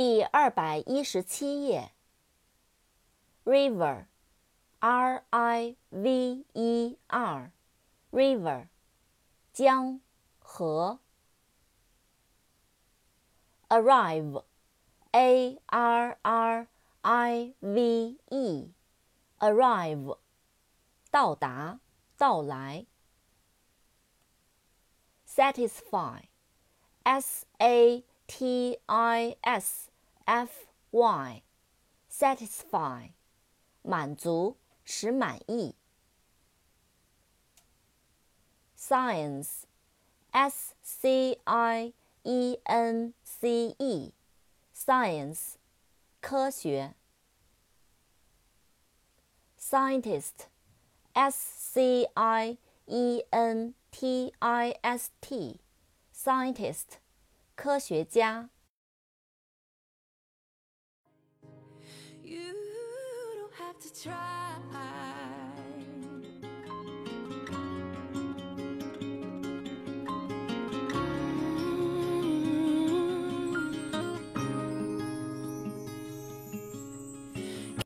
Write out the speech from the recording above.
第二百一十七页。river，r i v e r，river，江河。arrive，a r r i v e，arrive，到达，到来。satisfy，s a t i s f y，satisfy，满足，使满意。science，s c i e n c e，science，科学。scientist，s c i e n t i s t，scientist，科学家。 To try.